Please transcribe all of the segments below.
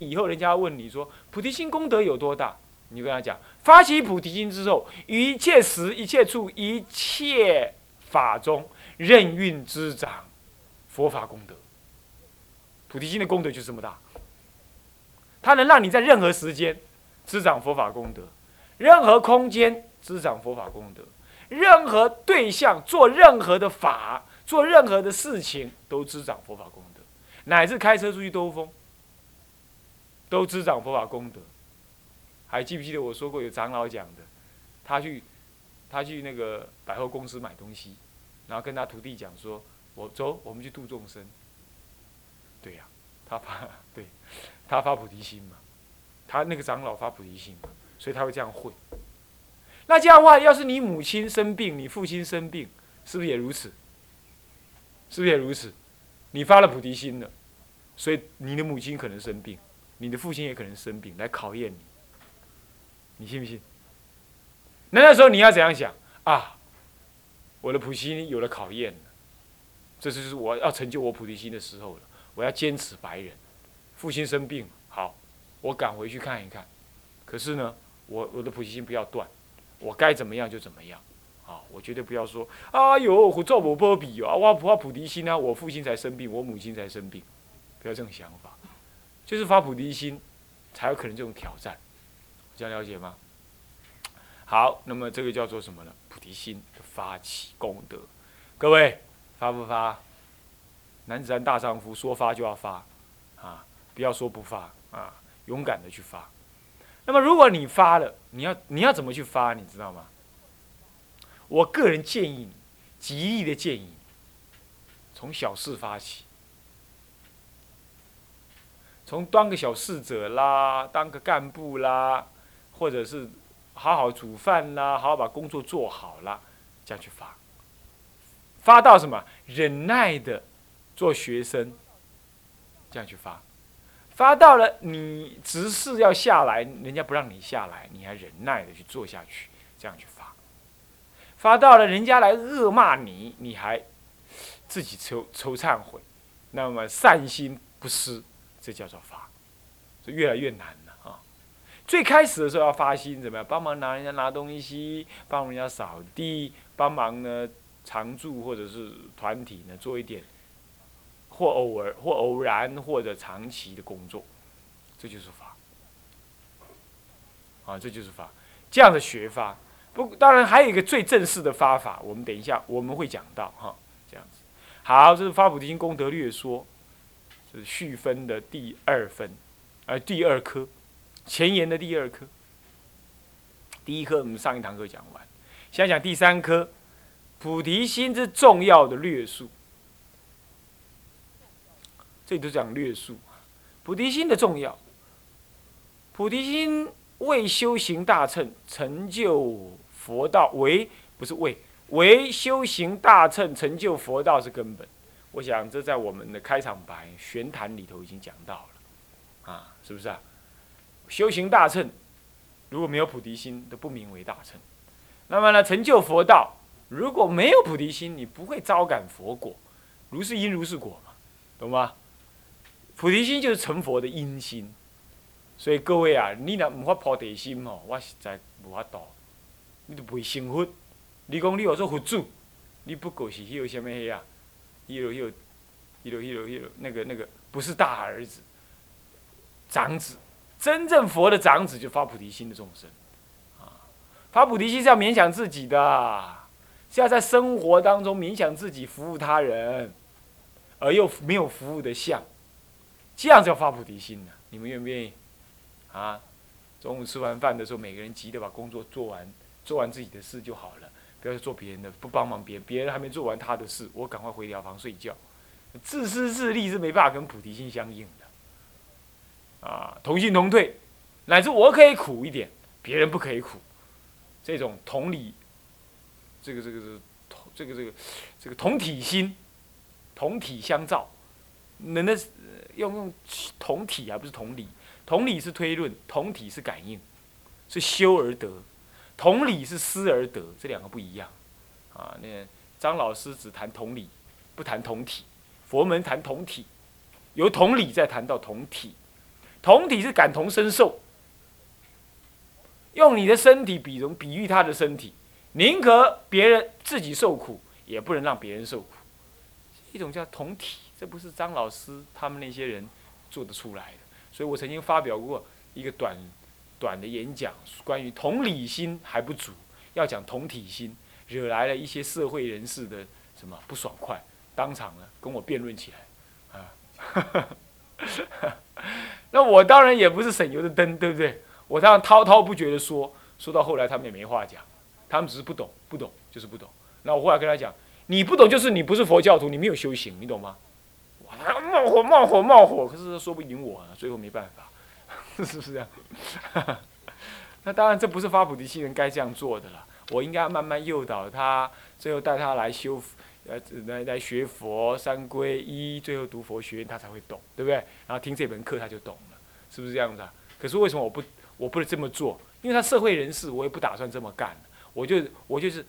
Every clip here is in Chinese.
以后人家问你说菩提心功德有多大，你就跟他讲，发起菩提心之后，一切时、一切处、一切法中，任运滋长佛法功德。菩提心的功德就这么大，它能让你在任何时间滋长佛法功德，任何空间滋长佛法功德，任何对象做任何的法，做任何的事情都滋长佛法功德，乃至开车出去兜风，都滋长佛法功德。还记不记得我说过有长老讲的，他去他去那个百货公司买东西，然后跟他徒弟讲说：“我走，我们去度众生。”对呀，他发 对，他发菩提心嘛，他那个长老发菩提心嘛，所以他会这样会。那这样的话，要是你母亲生病，你父亲生病，是不是也如此？是不是也如此？你发了菩提心了，所以你的母亲可能生病，你的父亲也可能生病，来考验你。你信不信？那那时候你要怎样想啊？我的菩提心有了考验了，这就是我要成就我菩提心的时候了。我要坚持白人，父亲生病，好，我赶回去看一看。可是呢，我我的菩提心不要断，我该怎么样就怎么样，啊，我绝对不要说，哎呦，我做我波比啊，我发菩提心啊，我父亲才生病，我母亲才生病，不要这种想法，就是发菩提心，才有可能这种挑战，这样了解吗？好，那么这个叫做什么呢？菩提心的发起功德，各位发不发？男子汉大丈夫，说发就要发，啊，不要说不发啊，勇敢的去发。那么如果你发了，你要你要怎么去发？你知道吗？我个人建议你，极力的建议，从小事发起，从当个小侍者啦，当个干部啦，或者是好好煮饭啦，好好把工作做好了，这样去发。发到什么？忍耐的。做学生，这样去发，发到了你执事要下来，人家不让你下来，你还忍耐的去做下去，这样去发。发到了人家来恶骂你，你还自己抽抽忏悔，那么善心不失，这叫做发，就越来越难了啊。最开始的时候要发心怎么样？帮忙拿人家拿东西，帮人家扫地，帮忙呢常住或者是团体呢做一点。或偶尔，或偶然，或者长期的工作，这就是法。啊，这就是法。这样的学法，不，当然还有一个最正式的发法，我们等一下我们会讲到哈。这样子，好，这是发菩提心功德略说，是续分的第二分，而第二科，前言的第二科。第一科我们上一堂课讲完，现在讲第三科，菩提心之重要的略述。这里都讲略述，菩提心的重要。菩提心为修行大乘成就佛道，为不是为为修行大乘成就佛道是根本。我想这在我们的开场白玄谈里头已经讲到了，啊，是不是啊？修行大乘如果没有菩提心，都不名为大乘。那么呢，成就佛道如果没有菩提心，你不会招感佛果，如是因如是果嘛，懂吗？菩提心就是成佛的因心，所以各位啊，你若唔发菩提心哦，我实在无法度，你都袂成佛。你讲你要做佛祖，你不过是迄个什么呀啊？迄个迄个迄个迄个迄个那个那个，不是大儿子、长子，真正佛的长子就发菩提心的众生啊！发菩提心是要勉强自己的，是要在生活当中勉强自己服务他人，而又没有服务的相。这样叫发菩提心呢？你们愿不愿意？啊，中午吃完饭的时候，每个人急着把工作做完，做完自己的事就好了，不要去做别人的，不帮忙别人，别人还没做完他的事，我赶快回疗房睡觉。自私自利是没办法跟菩提心相应的。啊，同进同退，乃至我可以苦一点，别人不可以苦，这种同理，这个这个是同这个这个这个同体心，同体相照，那那。用用同体而不是同理，同理是推论，同体是感应，是修而得，同理是思而得，这两个不一样。啊，那张老师只谈同理，不谈同体。佛门谈同体，由同理再谈到同体，同体是感同身受，用你的身体比容比喻他的身体，宁可别人自己受苦，也不能让别人受苦。一种叫同体，这不是张老师他们那些人做得出来的。所以我曾经发表过一个短短的演讲，关于同理心还不足，要讲同体心，惹来了一些社会人士的什么不爽快，当场呢跟我辩论起来，啊，那我当然也不是省油的灯，对不对？我当然滔滔不绝的说，说到后来他们也没话讲，他们只是不懂，不懂就是不懂。那我后来跟他讲。你不懂，就是你不是佛教徒，你没有修行，你懂吗？哇，冒火冒火冒火，可是说不赢我啊，最后没办法，是不是这样？那当然，这不是发菩提心人该这样做的了。我应该慢慢诱导他，最后带他来修，呃，来来学佛三皈依，最后读佛学院，他才会懂，对不对？然后听这门课他就懂了，是不是这样子啊？可是为什么我不我不能这么做？因为他社会人士，我也不打算这么干，我就我就是。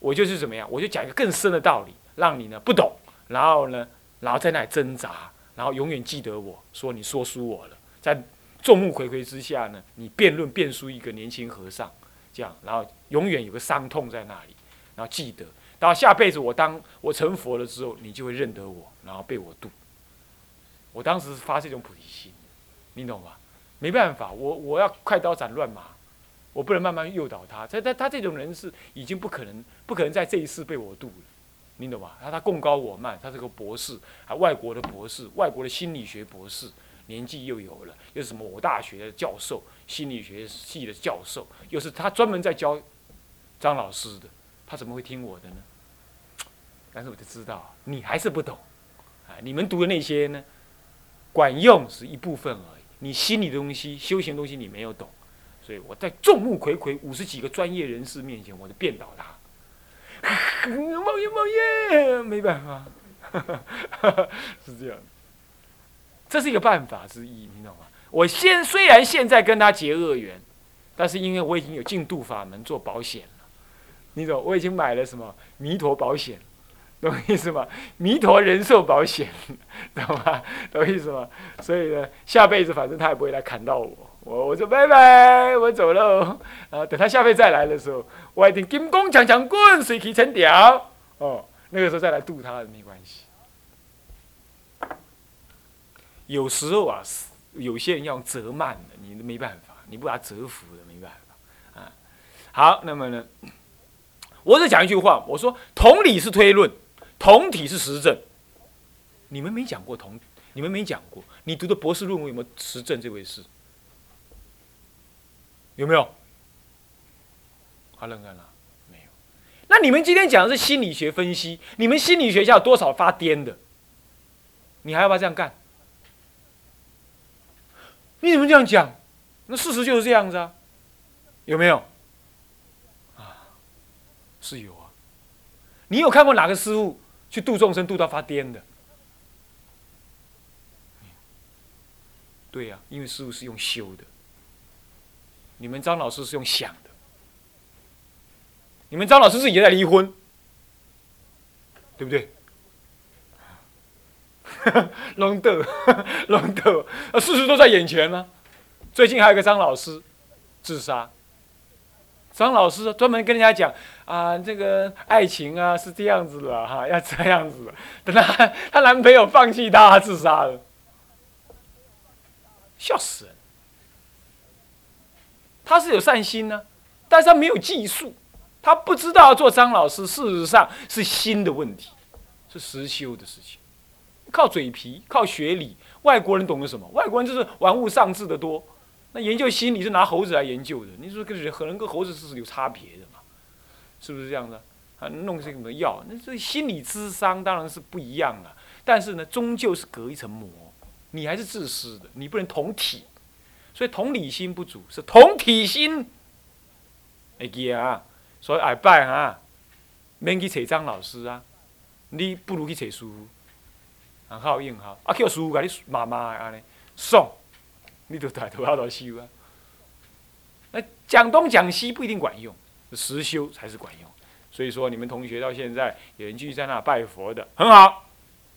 我就是怎么样，我就讲一个更深的道理，让你呢不懂，然后呢，然后在那里挣扎，然后永远记得我说你说输我了，在众目睽睽之下呢，你辩论辩输一个年轻和尚，这样，然后永远有个伤痛在那里，然后记得，到下辈子我当我成佛了之后，你就会认得我，然后被我度。我当时是发这种菩提心，你懂吗？没办法，我我要快刀斩乱麻。我不能慢慢诱导他，他他他这种人是已经不可能不可能在这一世被我度了，你懂吗？他他贡高我慢，他是个博士，还外国的博士，外国的心理学博士，年纪又有了，又是什么我大学的教授，心理学系的教授，又是他专门在教张老师的，他怎么会听我的呢？但是我就知道你还是不懂，啊，你们读的那些呢，管用是一部分而已，你心里的东西、修行东西你没有懂。所以我在众目睽睽五十几个专业人士面前，我就辩倒他。冒烟冒烟，没办法，是这样。这是一个办法之一，你懂吗？我现虽然现在跟他结恶缘，但是因为我已经有净度法门做保险了，你懂？我已经买了什么弥陀保险，懂我意思吗？弥陀人寿保险，懂吗？懂我意思吗？所以呢，下辈子反正他也不会来砍到我。我我说拜拜，我走喽。啊等他下辈再来的时候，我一定金光强强棍，水起成条。哦，那个时候再来渡他也没关系。有时候啊，有些人要折慢的，你没办法，你不把他折服的没办法啊。好，那么呢，我只讲一句话，我说同理是推论，同体是实证。你们没讲过同，你们没讲过，你读的博士论文有没有实证这回事？有没有？他认干了？没有。那你们今天讲的是心理学分析，你们心理学家有多少发癫的？你还要不要这样干？你怎么这样讲？那事实就是这样子啊，有没有？啊，是有啊。你有看过哪个师傅去度众生度到发癫的？对呀，因为师傅是用修的。你们张老师是用想的，你们张老师自己在离婚，对不对？龙德，龙德，啊，事实都在眼前呢。最近还有个张老师自杀，张老师专门跟人家讲啊，这个爱情啊是这样子的哈，要这样子。等他她男朋友放弃她自杀了，笑死人。他是有善心呢，但是他没有技术，他不知道做张老师，事实上是心的问题，是实修的事情，靠嘴皮，靠学理。外国人懂得什么？外国人就是玩物丧志的多。那研究心理是拿猴子来研究的，你说跟人跟猴子是有差别的嘛？是不是这样的？啊，弄些什么药？那这心理智商当然是不一样了，但是呢，终究是隔一层膜，你还是自私的，你不能同体。所以同理心不足，是同体心。哎记啊，所以下拜啊，免去找张老师啊，你不如去找师傅，很好用哈。啊，叫师傅甲你骂骂的安尼，爽，你就抬头要来修啊。那讲东讲西不一定管用，实修才是管用。所以说，你们同学到现在有人继续在那拜佛的，很好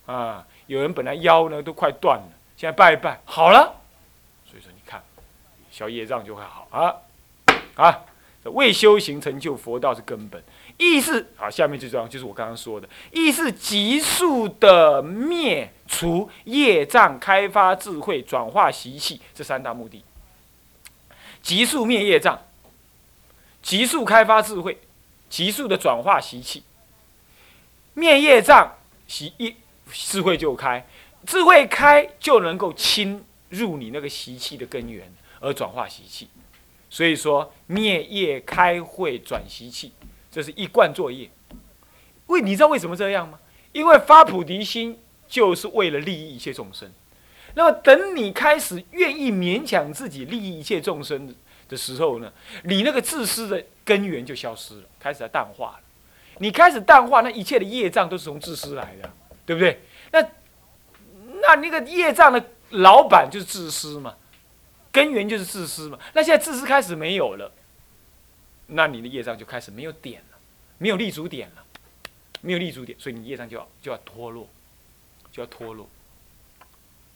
啊。有人本来腰呢都快断了，现在拜一拜好了。所以说你看，小业障就会好啊啊！未修行成就佛道是根本。意是啊，下面这张就是我刚刚说的，意是急速的灭除业障，开发智慧，转化习气这三大目的。急速灭业障，急速开发智慧，急速的转化习气。灭业障，习一智慧就开，智慧开就能够侵入你那个习气的根源，而转化习气。所以说，灭业开会转习气。这是一贯作业，为你知道为什么这样吗？因为发菩提心就是为了利益一切众生。那么等你开始愿意勉强自己利益一切众生的时候呢，你那个自私的根源就消失了，开始淡化了。你开始淡化，那一切的业障都是从自私来的，对不对？那那那个业障的老板就是自私嘛，根源就是自私嘛。那现在自私开始没有了。那你的业障就开始没有点了，没有立足点了，没有立足点，所以你业障就要就要脱落，就要脱落，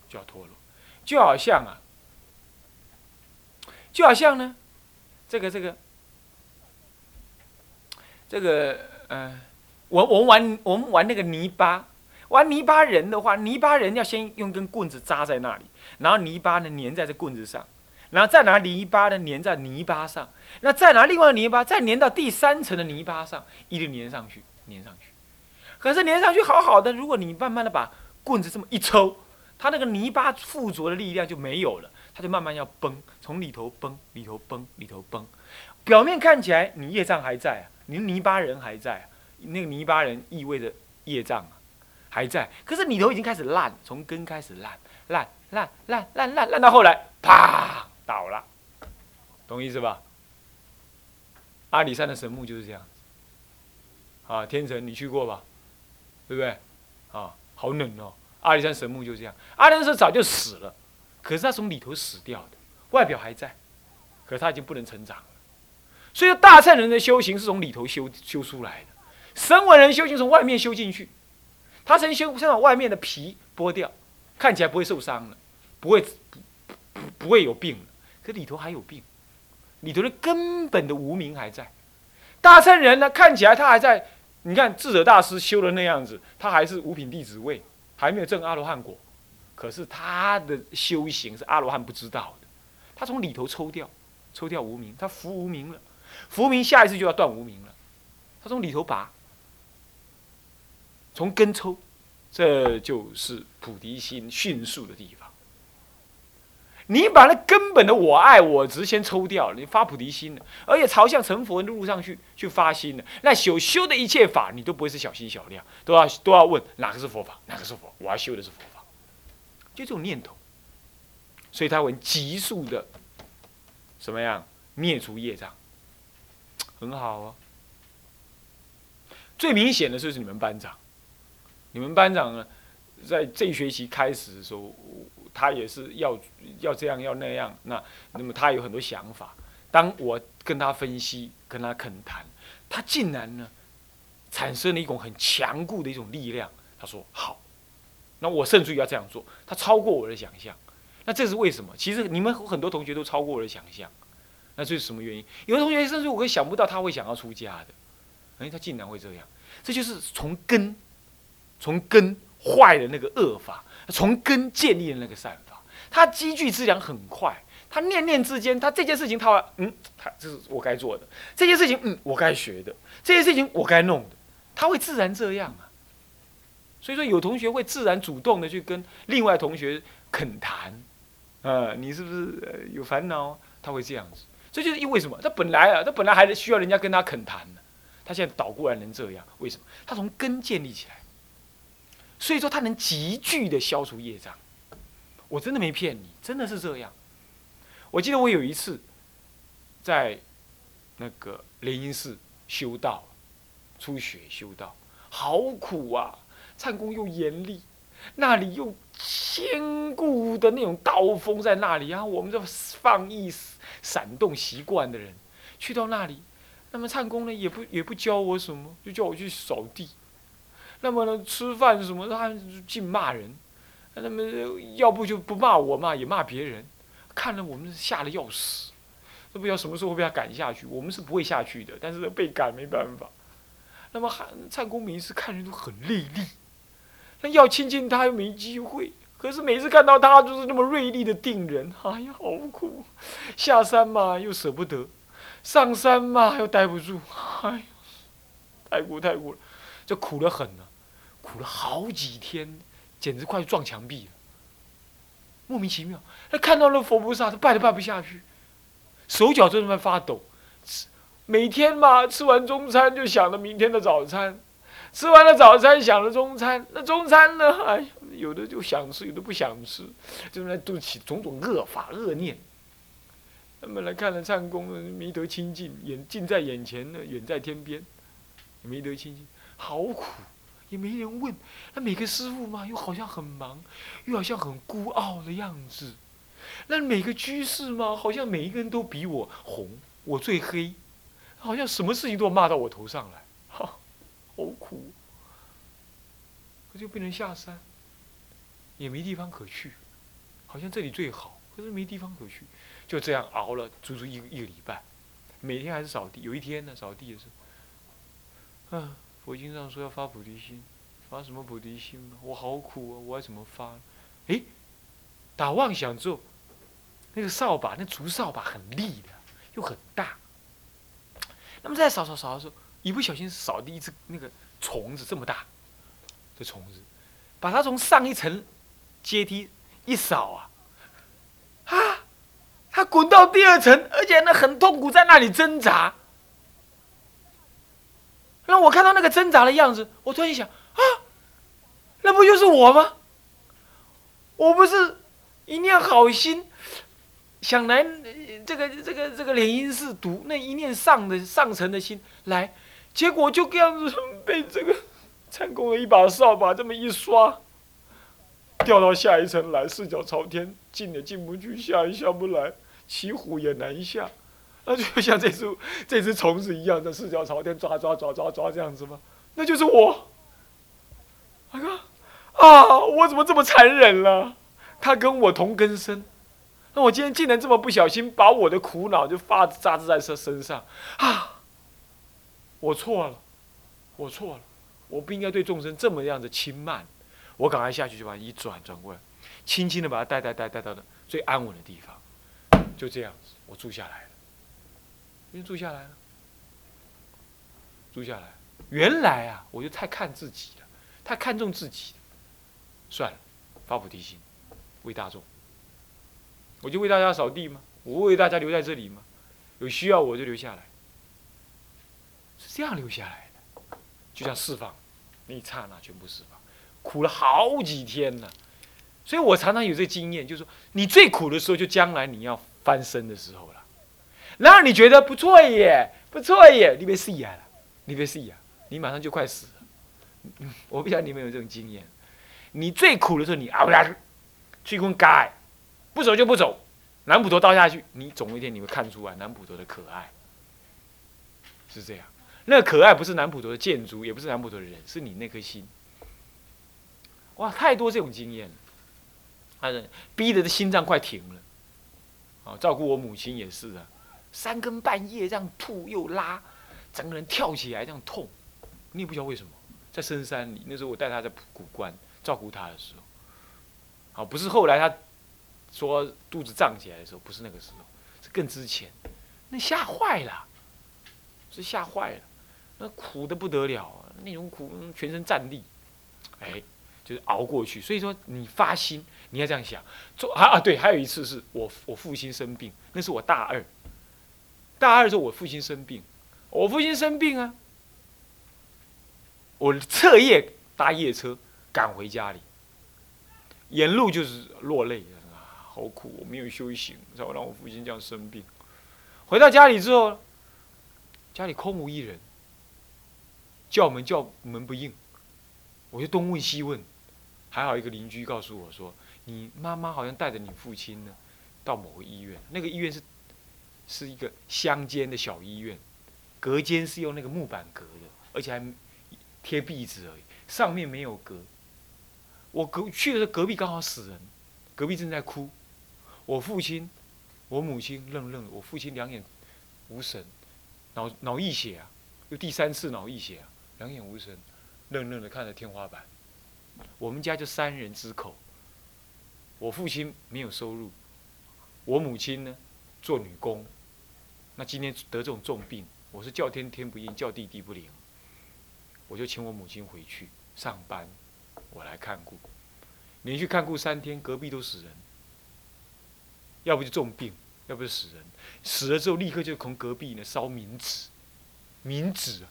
就要脱落，就好像啊，就好像呢，这个这个这个呃，我我们玩我们玩那个泥巴，玩泥巴人的话，泥巴人要先用根棍子扎在那里，然后泥巴呢粘在这棍子上。然后再拿泥巴呢粘在泥巴上，那再拿另外的泥巴再粘到第三层的泥巴上，一直粘上去，粘上去。可是粘上去好好的，如果你慢慢的把棍子这么一抽，它那个泥巴附着的力量就没有了，它就慢慢要崩，从里头崩，里头崩，里头崩。表面看起来你业障还在啊，你泥巴人还在啊，那个泥巴人意味着业障啊还在，可是里头已经开始烂，从根开始烂，烂烂烂烂烂烂到后来，啪！倒了，懂意思吧？阿里山的神木就是这样子。啊，天成，你去过吧？对不对？啊，好冷哦。阿里山神木就这样。阿里山是早就死了，可是他从里头死掉的，外表还在，可是他已经不能成长了。所以大乘人的修行是从里头修修出来的，声闻人修行从外面修进去。他先修，先把外面的皮剥掉，看起来不会受伤了，不会不不不会有病了。这里头还有病，里头的根本的无名还在。大乘人呢，看起来他还在。你看智者大师修的那样子，他还是五品弟子位，还没有证阿罗汉果。可是他的修行是阿罗汉不知道的。他从里头抽掉，抽掉无名，他伏无名了。伏名下一次就要断无名了。他从里头拔，从根抽，这就是菩提心迅速的地方。你把那根本的我爱我执先抽掉了，你发菩提心了，而且朝向成佛的路上去去发心了，那所修的一切法，你都不会是小心小量，都要都要问哪个是佛法，哪个是佛，我要修的是佛法，就这种念头，所以他会急速的，怎么样灭除业障，很好啊。最明显的就是你们班长，你们班长呢，在这学期开始的时候。他也是要要这样要那样，那那么他有很多想法。当我跟他分析、跟他恳谈，他竟然呢产生了一种很强固的一种力量。他说好，那我甚至于要这样做。他超过我的想象。那这是为什么？其实你们很多同学都超过我的想象。那这是什么原因？有的同学甚至我会想不到他会想要出家的。哎，他竟然会这样。这就是从根从根坏的那个恶法。从根建立的那个善法，他积聚资粮很快。他念念之间，他这件事情他嗯，他这是我该做的。这件事情嗯，我该学的。这件事情我该弄的，他会自然这样啊。所以说，有同学会自然主动的去跟另外同学恳谈，啊，你是不是有烦恼？他会这样子。这就是因为什么？他本来啊，他本来还是需要人家跟他恳谈的，他现在倒过来能这样，为什么？他从根建立起来。所以说，他能急剧的消除业障，我真的没骗你，真的是这样。我记得我有一次，在那个灵隐寺修道，初学修道，好苦啊！唱功又严厉，那里又坚固的那种刀锋在那里，啊我们这放逸闪动习惯的人，去到那里，那么唱功呢也不也不教我什么，就叫我去扫地。那么呢，吃饭什么，他净骂人。那么要不就不骂我嘛，也骂别人。看了我们吓得要死，都不知道什么时候会被他赶下去。我们是不会下去的，但是被赶没办法。那么汉灿公明是看人都很锐利，那要亲近他又没机会。可是每次看到他就是那么锐利的定人，哎呀，好苦！下山嘛又舍不得，上山嘛又待不住，哎呀，太苦太苦了，这苦得很呢，苦了好几天，简直快撞墙壁了。莫名其妙，他看到了佛菩萨，他拜都拜不下去，手脚都在发抖。每天嘛，吃完中餐就想着明天的早餐，吃完了早餐想着中餐，那中餐呢？哎，有的就想吃，有的不想吃，就在肚起种种恶法恶念。那么来看了唱功，没得清净，眼近在眼前呢，远在天边，没得清净，好苦，也没人问。那每个师傅嘛，又好像很忙，又好像很孤傲的样子。那每个居士嘛，好像每一个人都比我红，我最黑。好像什么事情都要骂到我头上来，哈，好苦。可就不能下山，也没地方可去，好像这里最好，可是没地方可去，就这样熬了足足一个一个礼拜，每天还是扫地。有一天呢，扫地的时候，啊，佛经上说要发菩提心，发什么菩提心呢？我好苦啊，我要怎么发？哎，打妄想之后，那个扫把，那竹扫把很利的，又很大。那么在扫扫扫的时候，一不小心扫地一只那个虫子这么大，这虫子，把它从上一层阶梯一扫啊，啊，它滚到第二层，而且呢很痛苦，在那里挣扎。让我看到那个挣扎的样子，我突然想啊，那不就是我吗？我不是一念好心。想来这个这个这个莲因寺读那一念上的上层的心来，结果就这样子被这个参公的一把扫把这么一刷，掉到下一层来，四脚朝天，进也进不去，下也下不来，骑虎也难下，那就像这只这只虫子一样的四脚朝天抓抓抓抓抓这样子吗？那就是我，啊啊！我怎么这么残忍了？他跟我同根生。那我今天竟然这么不小心，把我的苦恼就发扎在身身上啊！我错了，我错了，我不应该对众生这么样的轻慢。我赶快下去就把一转转过来，轻轻的把他带带带带到的最安稳的地方，就这样子，我住下来了。就住下来了，住下来，原来啊，我就太看自己了，太看重自己了，算了，发菩提心，为大众。我就为大家扫地吗？我为大家留在这里吗？有需要我就留下来，是这样留下来的，就像释放，那一刹那全部释放，苦了好几天呢。所以我常常有这个经验，就是说，你最苦的时候，就将来你要翻身的时候了。然后你觉得不错耶，不错耶，你别死呀了，你别死呀，你马上就快死了。我不晓得你们有这种经验，你最苦的时候，你熬下去，去滚改。不走就不走，南普陀倒下去，你总有一天你会看出来南普陀的可爱，是这样。那可爱不是南普陀的建筑，也不是南普陀的人，是你那颗心。哇，太多这种经验了，他逼得的心脏快停了。啊，照顾我母亲也是啊，三更半夜这样吐又拉，整个人跳起来这样痛，你也不知道为什么。在深山里，那时候我带他在古关照顾他的时候，好，不是后来他。说肚子胀起来的时候，不是那个时候，是更之前，那吓坏了，是吓坏了，那苦的不得了，那种苦，全身战栗，哎，就是熬过去。所以说，你发心，你要这样想。做啊啊，对，还有一次是我我父亲生病，那是我大二，大二的时候我父亲生病，我父亲生病啊，我彻夜搭夜车赶回家里，沿路就是落泪啊。好苦，我没有修行，才会让我父亲这样生病。回到家里之后，家里空无一人，叫门叫门不应，我就东问西问，还好一个邻居告诉我说：“你妈妈好像带着你父亲呢，到某个医院，那个医院是是一个乡间的小医院，隔间是用那个木板隔的，而且还贴壁纸而已，上面没有隔。我隔去的时候，隔壁刚好死人，隔壁正在哭。”我父亲我母亲愣愣的，我父亲两眼无神，脑脑溢血啊，又第三次脑溢血啊，两眼无神，愣愣的看着天花板。我们家就三人之口，我父亲没有收入，我母亲呢做女工，那今天得这种重病，我是叫天天不应，叫地地不灵，我就请我母亲回去上班，我来看顾，连续看顾三天，隔壁都死人，要不就重病，要不就死人，死了之后立刻就从隔壁呢烧冥纸，冥纸啊，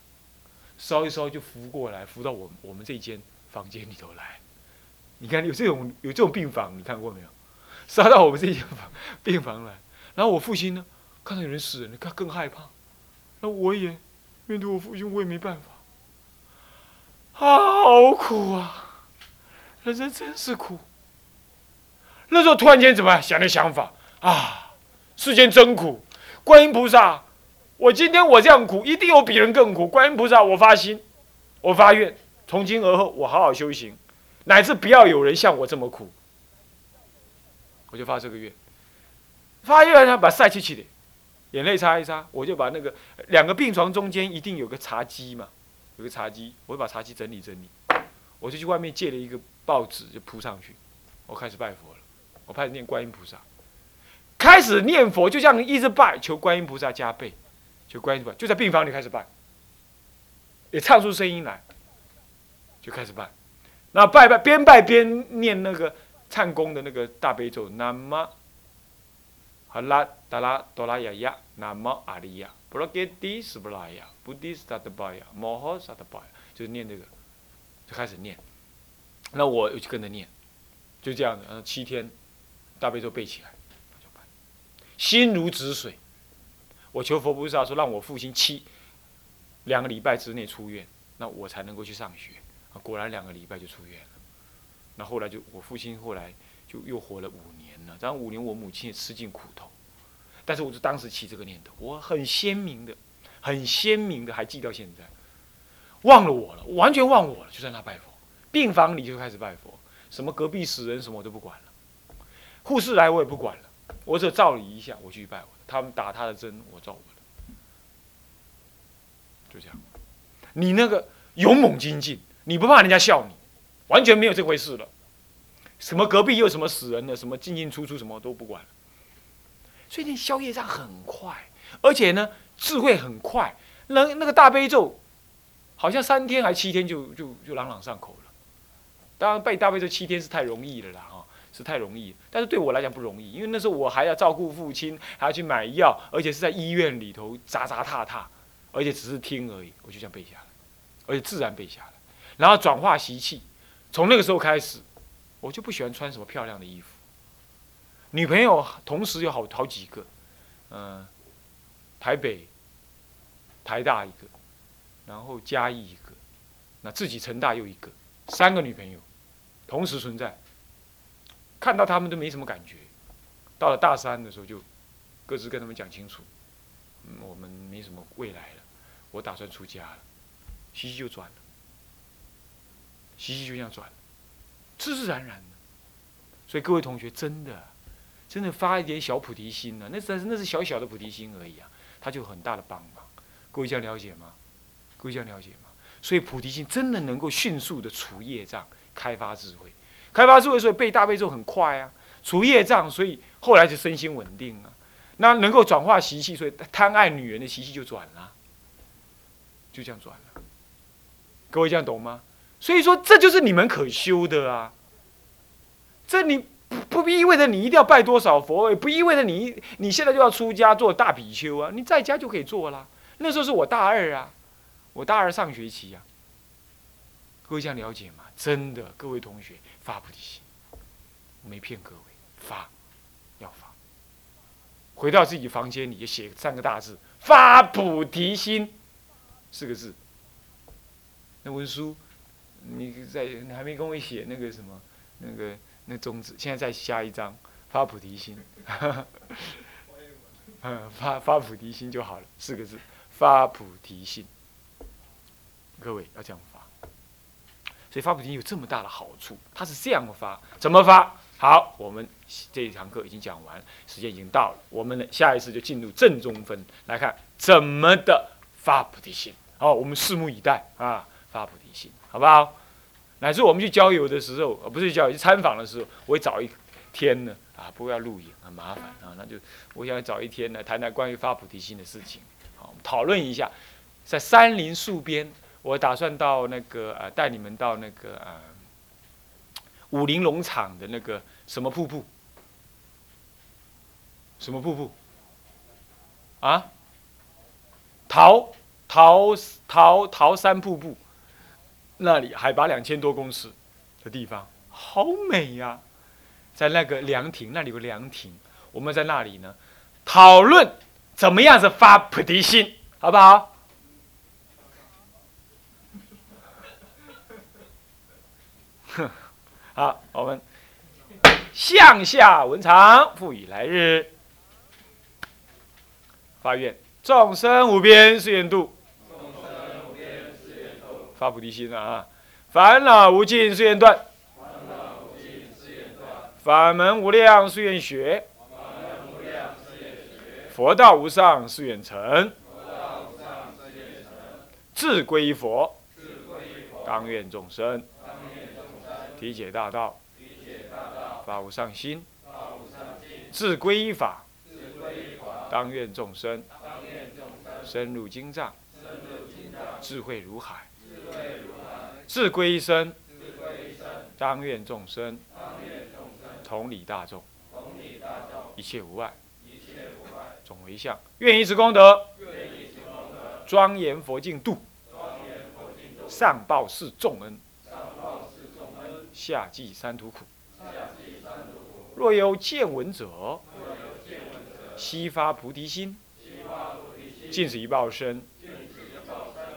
烧一烧就浮过来，浮到我我们这间。房间里头来，你看有这种有这种病房，你看过没有？杀到我们这间房病房来，然后我父亲呢，看到有人死人了，他更害怕。那我也面对我父亲，我也没办法，啊，好苦啊！人生真是苦。那时候突然间怎么想的想法啊？世间真苦，观音菩萨，我今天我这样苦，一定有比人更苦。观音菩萨，我发心，我发愿。从今而后，我好好修行，乃至不要有人像我这么苦。我就发这个愿，发愿呢，把晒气气的，眼泪擦一擦，我就把那个两个病床中间一定有个茶几嘛，有个茶几，我就把茶几整理整理，我就去外面借了一个报纸就铺上去，我开始拜佛了，我开始念观音菩萨，开始念佛，就这样一直拜，求观音菩萨加倍，求观音菩萨，就在病房里开始拜，也唱出声音来。就开始拜，那拜拜边拜边念那个唱功的那个大悲咒，南无哈拉达拉多拉雅呀，南无阿利亚，布拉给迪斯布拉雅，布迪斯达德巴雅，摩诃萨德巴雅，就是念这个，就开始念。那我又去跟着念，就这样子。嗯，七天，大悲咒背起来，心如止水。我求佛菩萨说，让我父亲七两个礼拜之内出院，那我才能够去上学。果然两个礼拜就出院了，那后来就我父亲后来就又活了五年了。然后五年我母亲也吃尽苦头，但是我就当时起这个念头，我很鲜明的、很鲜明的还记到现在，忘了我了，完全忘我了，就在那拜佛，病房里就开始拜佛，什么隔壁死人什么我都不管了，护士来我也不管了，我只照理一下，我去拜我的，他们打他的针，我照我的，就这样。你那个勇猛精进。你不怕人家笑你，完全没有这回事了。什么隔壁又什么死人了，什么进进出出，什么都不管了。所以你消业障很快，而且呢智慧很快。那那个大悲咒，好像三天还七天就就就朗朗上口了。当然背大悲咒七天是太容易了啦，哈，是太容易。但是对我来讲不容易，因为那时候我还要照顾父亲，还要去买药，而且是在医院里头砸砸踏踏，而且只是听而已，我就这样背下来，而且自然背下来。然后转化习气，从那个时候开始，我就不喜欢穿什么漂亮的衣服。女朋友同时有好好几个，嗯，台北、台大一个，然后嘉义一个，那自己成大又一个，三个女朋友同时存在。看到他们都没什么感觉，到了大三的时候就各自跟他们讲清楚，嗯，我们没什么未来了，我打算出家了，西西就转了。西西就这样转了，自自然然的。所以各位同学，真的，真的发一点小菩提心呢，那是那是小小的菩提心而已啊，它就很大的帮忙。各位这样了解吗？各位这样了解吗？所以菩提心真的能够迅速的除业障，开发智慧，开发智慧，所以背大悲咒很快啊，除业障，所以后来就身心稳定啊。那能够转化习气，所以贪爱女人的习气就转了，就这样转了。各位这样懂吗？所以说，这就是你们可修的啊。这你不意味着你一定要拜多少佛，也不意味着你你现在就要出家做大比丘啊。你在家就可以做啦。那时候是我大二啊，我大二上学期啊。各位这样了解吗？真的，各位同学发菩提心，我没骗各位，发要发。回到自己房间里，写三个大字：发菩提心，四个字。那文书。你在你还没跟我写那个什么，那个那宗旨，现在再下一张发菩提心，嗯，发发菩提心就好了，四个字，发菩提心。各位要这样发，所以发菩提有这么大的好处，它是这样发，怎么发？好，我们这一堂课已经讲完，时间已经到了，我们呢下一次就进入正中分来看怎么的发菩提心。好，我们拭目以待啊，发菩提心，好不好？乃至我们去郊游的时候，呃，不是郊游，去参访的时候，我会找一天呢，啊，不要录影，很麻烦啊，那就我想找一天呢，谈谈关于发菩提心的事情，好，讨论一下，在山林树边，我打算到那个呃，带你们到那个呃，武林农场的那个什么瀑布，什么瀑布？啊？桃桃桃桃山瀑布。那里海拔两千多公尺的地方，好美呀！在那个凉亭，那里有个凉亭，我们在那里呢，讨论怎么样子发菩提心，好不好？好，我们向下文长赋予来日发愿，众生无边誓愿度。发菩提心啊！烦恼无尽誓愿断，法门无量誓愿学，佛道无上誓愿成，志归佛，当愿众生体解大道，发无上心，志归法，当愿众生深入经藏，智慧如海。自归一生，当愿众生同理大众，一切无碍，总为相，愿以此功德庄严佛净土，上报四重恩，下济三途苦。若有见闻者，悉发菩提心，尽此一报身，